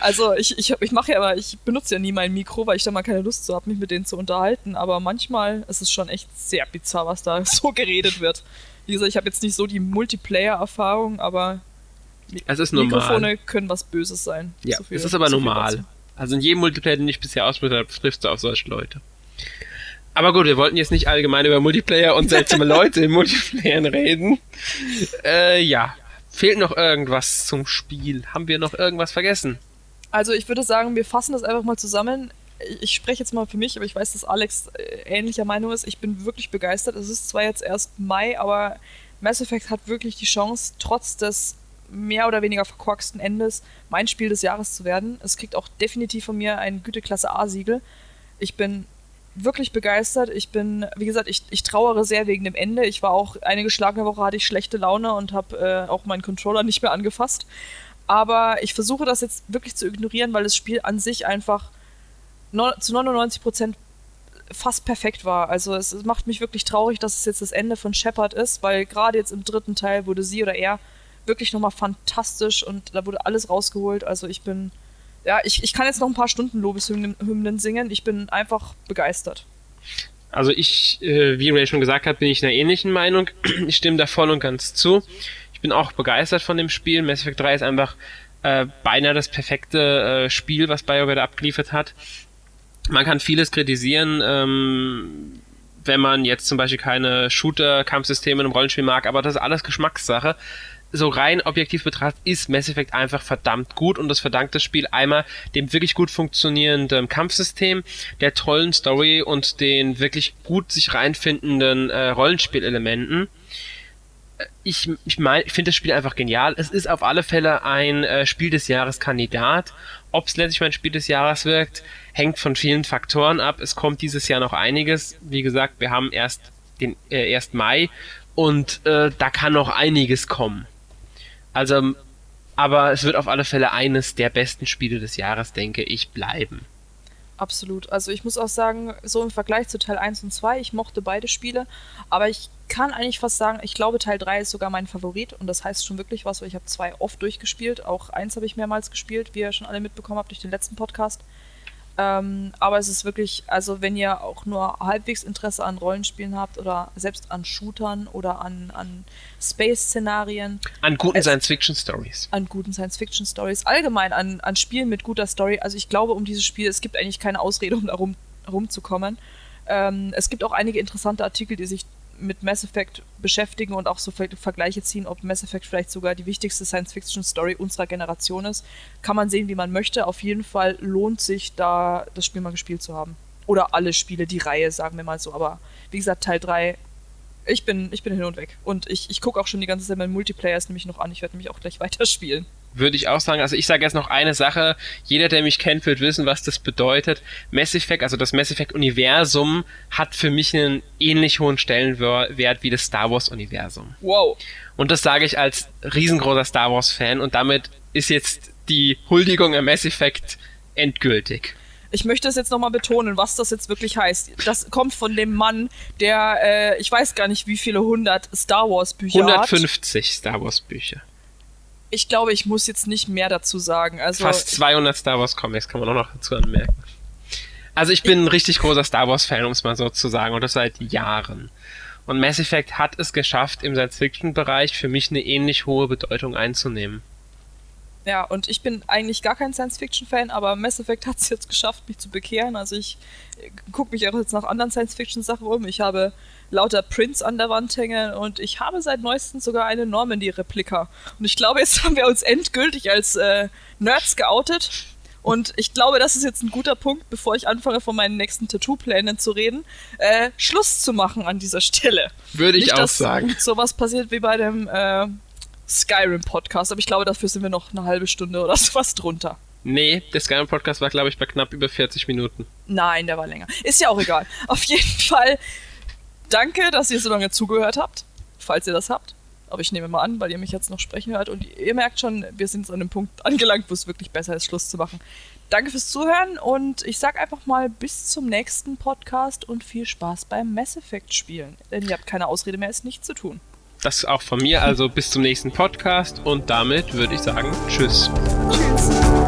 Also ich, ich, ich mache ja aber, ich benutze ja nie mein Mikro, weil ich da mal keine Lust so habe, mich mit denen zu unterhalten. Aber manchmal ist es schon echt sehr bizarr, was da so geredet wird. Wie gesagt, ich habe jetzt nicht so die Multiplayer-Erfahrung, aber. Mikrofone können was Böses sein. Ja, so viel, es ist aber normal. Also in jedem Multiplayer, den ich bisher ausprobiert habe, triffst du auf solche Leute. Aber gut, wir wollten jetzt nicht allgemein über Multiplayer und seltsame Leute in Multiplayern reden. Äh, ja. Fehlt noch irgendwas zum Spiel? Haben wir noch irgendwas vergessen? Also ich würde sagen, wir fassen das einfach mal zusammen. Ich spreche jetzt mal für mich, aber ich weiß, dass Alex äh, ähnlicher Meinung ist. Ich bin wirklich begeistert. Es ist zwar jetzt erst Mai, aber Mass Effect hat wirklich die Chance, trotz des mehr oder weniger verkorksten Endes mein Spiel des Jahres zu werden. Es kriegt auch definitiv von mir ein Güteklasse A-Siegel. Ich bin wirklich begeistert. Ich bin, wie gesagt, ich, ich trauere sehr wegen dem Ende. Ich war auch eine geschlagene Woche, hatte ich schlechte Laune und habe äh, auch meinen Controller nicht mehr angefasst. Aber ich versuche das jetzt wirklich zu ignorieren, weil das Spiel an sich einfach zu 99 Prozent fast perfekt war. Also es, es, macht mich wirklich traurig, dass es jetzt das Ende von Shepard ist, weil gerade jetzt im dritten Teil wurde sie oder er wirklich nochmal fantastisch und da wurde alles rausgeholt. Also ich bin ja, ich, ich kann jetzt noch ein paar Stunden Lobeshymnen singen. Ich bin einfach begeistert. Also ich, äh, wie Ray schon gesagt hat, bin ich einer ähnlichen Meinung. Ich stimme da voll und ganz zu. Ich bin auch begeistert von dem Spiel. Mass Effect 3 ist einfach äh, beinahe das perfekte äh, Spiel, was BioWare da abgeliefert hat. Man kann vieles kritisieren, ähm, wenn man jetzt zum Beispiel keine Shooter-Kampfsysteme im Rollenspiel mag, aber das ist alles Geschmackssache. So rein objektiv betrachtet ist Mass Effect einfach verdammt gut und das verdankt das Spiel einmal dem wirklich gut funktionierenden Kampfsystem, der tollen Story und den wirklich gut sich reinfindenden äh, Rollenspielelementen ich, ich, mein, ich finde das Spiel einfach genial. Es ist auf alle Fälle ein äh, Spiel des Jahres Kandidat. Ob es letztlich mein Spiel des Jahres wirkt, hängt von vielen Faktoren ab. Es kommt dieses Jahr noch einiges. Wie gesagt, wir haben erst den äh, erst Mai und äh, da kann noch einiges kommen. Also, aber es wird auf alle Fälle eines der besten Spiele des Jahres, denke ich, bleiben. Absolut. Also ich muss auch sagen, so im Vergleich zu Teil 1 und 2, ich mochte beide Spiele, aber ich kann eigentlich fast sagen, ich glaube Teil 3 ist sogar mein Favorit und das heißt schon wirklich was, weil ich habe zwei oft durchgespielt, auch eins habe ich mehrmals gespielt, wie ihr schon alle mitbekommen habt durch den letzten Podcast. Ähm, aber es ist wirklich, also wenn ihr auch nur halbwegs Interesse an Rollenspielen habt oder selbst an Shootern oder an, an Space-Szenarien. An guten Science-Fiction-Stories. An guten Science-Fiction-Stories. Allgemein an, an Spielen mit guter Story. Also ich glaube, um dieses Spiel, es gibt eigentlich keine Ausrede, um da rum, rumzukommen. Ähm, es gibt auch einige interessante Artikel, die sich mit Mass Effect beschäftigen und auch so Vergleiche ziehen, ob Mass Effect vielleicht sogar die wichtigste Science-Fiction-Story unserer Generation ist. Kann man sehen, wie man möchte. Auf jeden Fall lohnt sich da, das Spiel mal gespielt zu haben. Oder alle Spiele, die Reihe, sagen wir mal so. Aber wie gesagt, Teil 3, ich bin, ich bin hin und weg. Und ich, ich gucke auch schon die ganze Zeit mein Multiplayer ist nämlich noch an. Ich werde nämlich auch gleich weiterspielen würde ich auch sagen. Also ich sage jetzt noch eine Sache. Jeder, der mich kennt, wird wissen, was das bedeutet. Mass Effect, also das Mass Effect Universum, hat für mich einen ähnlich hohen Stellenwert wie das Star Wars Universum. Wow. Und das sage ich als riesengroßer Star Wars Fan und damit ist jetzt die Huldigung am Mass Effect endgültig. Ich möchte es jetzt nochmal betonen, was das jetzt wirklich heißt. Das kommt von dem Mann, der, äh, ich weiß gar nicht, wie viele hundert Star Wars Bücher 150 hat. 150 Star Wars Bücher ich glaube, ich muss jetzt nicht mehr dazu sagen. Also, Fast 200 Star Wars Comics kann man auch noch dazu anmerken. Also ich bin ein richtig großer Star Wars Fan, um es mal so zu sagen, und das seit Jahren. Und Mass Effect hat es geschafft, im Science-Fiction-Bereich für mich eine ähnlich hohe Bedeutung einzunehmen. Ja, und ich bin eigentlich gar kein Science-Fiction-Fan, aber Mass Effect hat es jetzt geschafft, mich zu bekehren. Also ich äh, gucke mich auch jetzt nach anderen Science-Fiction-Sachen um. Ich habe lauter Prints an der Wand hängen und ich habe seit neuestem sogar eine Normandy-Replika. Und ich glaube, jetzt haben wir uns endgültig als äh, Nerds geoutet. Und ich glaube, das ist jetzt ein guter Punkt, bevor ich anfange, von meinen nächsten Tattoo-Plänen zu reden, äh, Schluss zu machen an dieser Stelle. Würde ich Nicht, auch sagen. Sowas passiert wie bei dem äh, Skyrim-Podcast, aber ich glaube, dafür sind wir noch eine halbe Stunde oder sowas drunter. Nee, der Skyrim-Podcast war, glaube ich, bei knapp über 40 Minuten. Nein, der war länger. Ist ja auch egal. Auf jeden Fall danke, dass ihr so lange zugehört habt, falls ihr das habt. Aber ich nehme mal an, weil ihr mich jetzt noch sprechen hört. Und ihr merkt schon, wir sind an einem Punkt angelangt, wo es wirklich besser ist, Schluss zu machen. Danke fürs Zuhören und ich sag einfach mal bis zum nächsten Podcast und viel Spaß beim Mass Effect spielen. Denn ihr habt keine Ausrede mehr, es nicht zu tun. Das auch von mir, also bis zum nächsten Podcast und damit würde ich sagen, tschüss. Tschüss.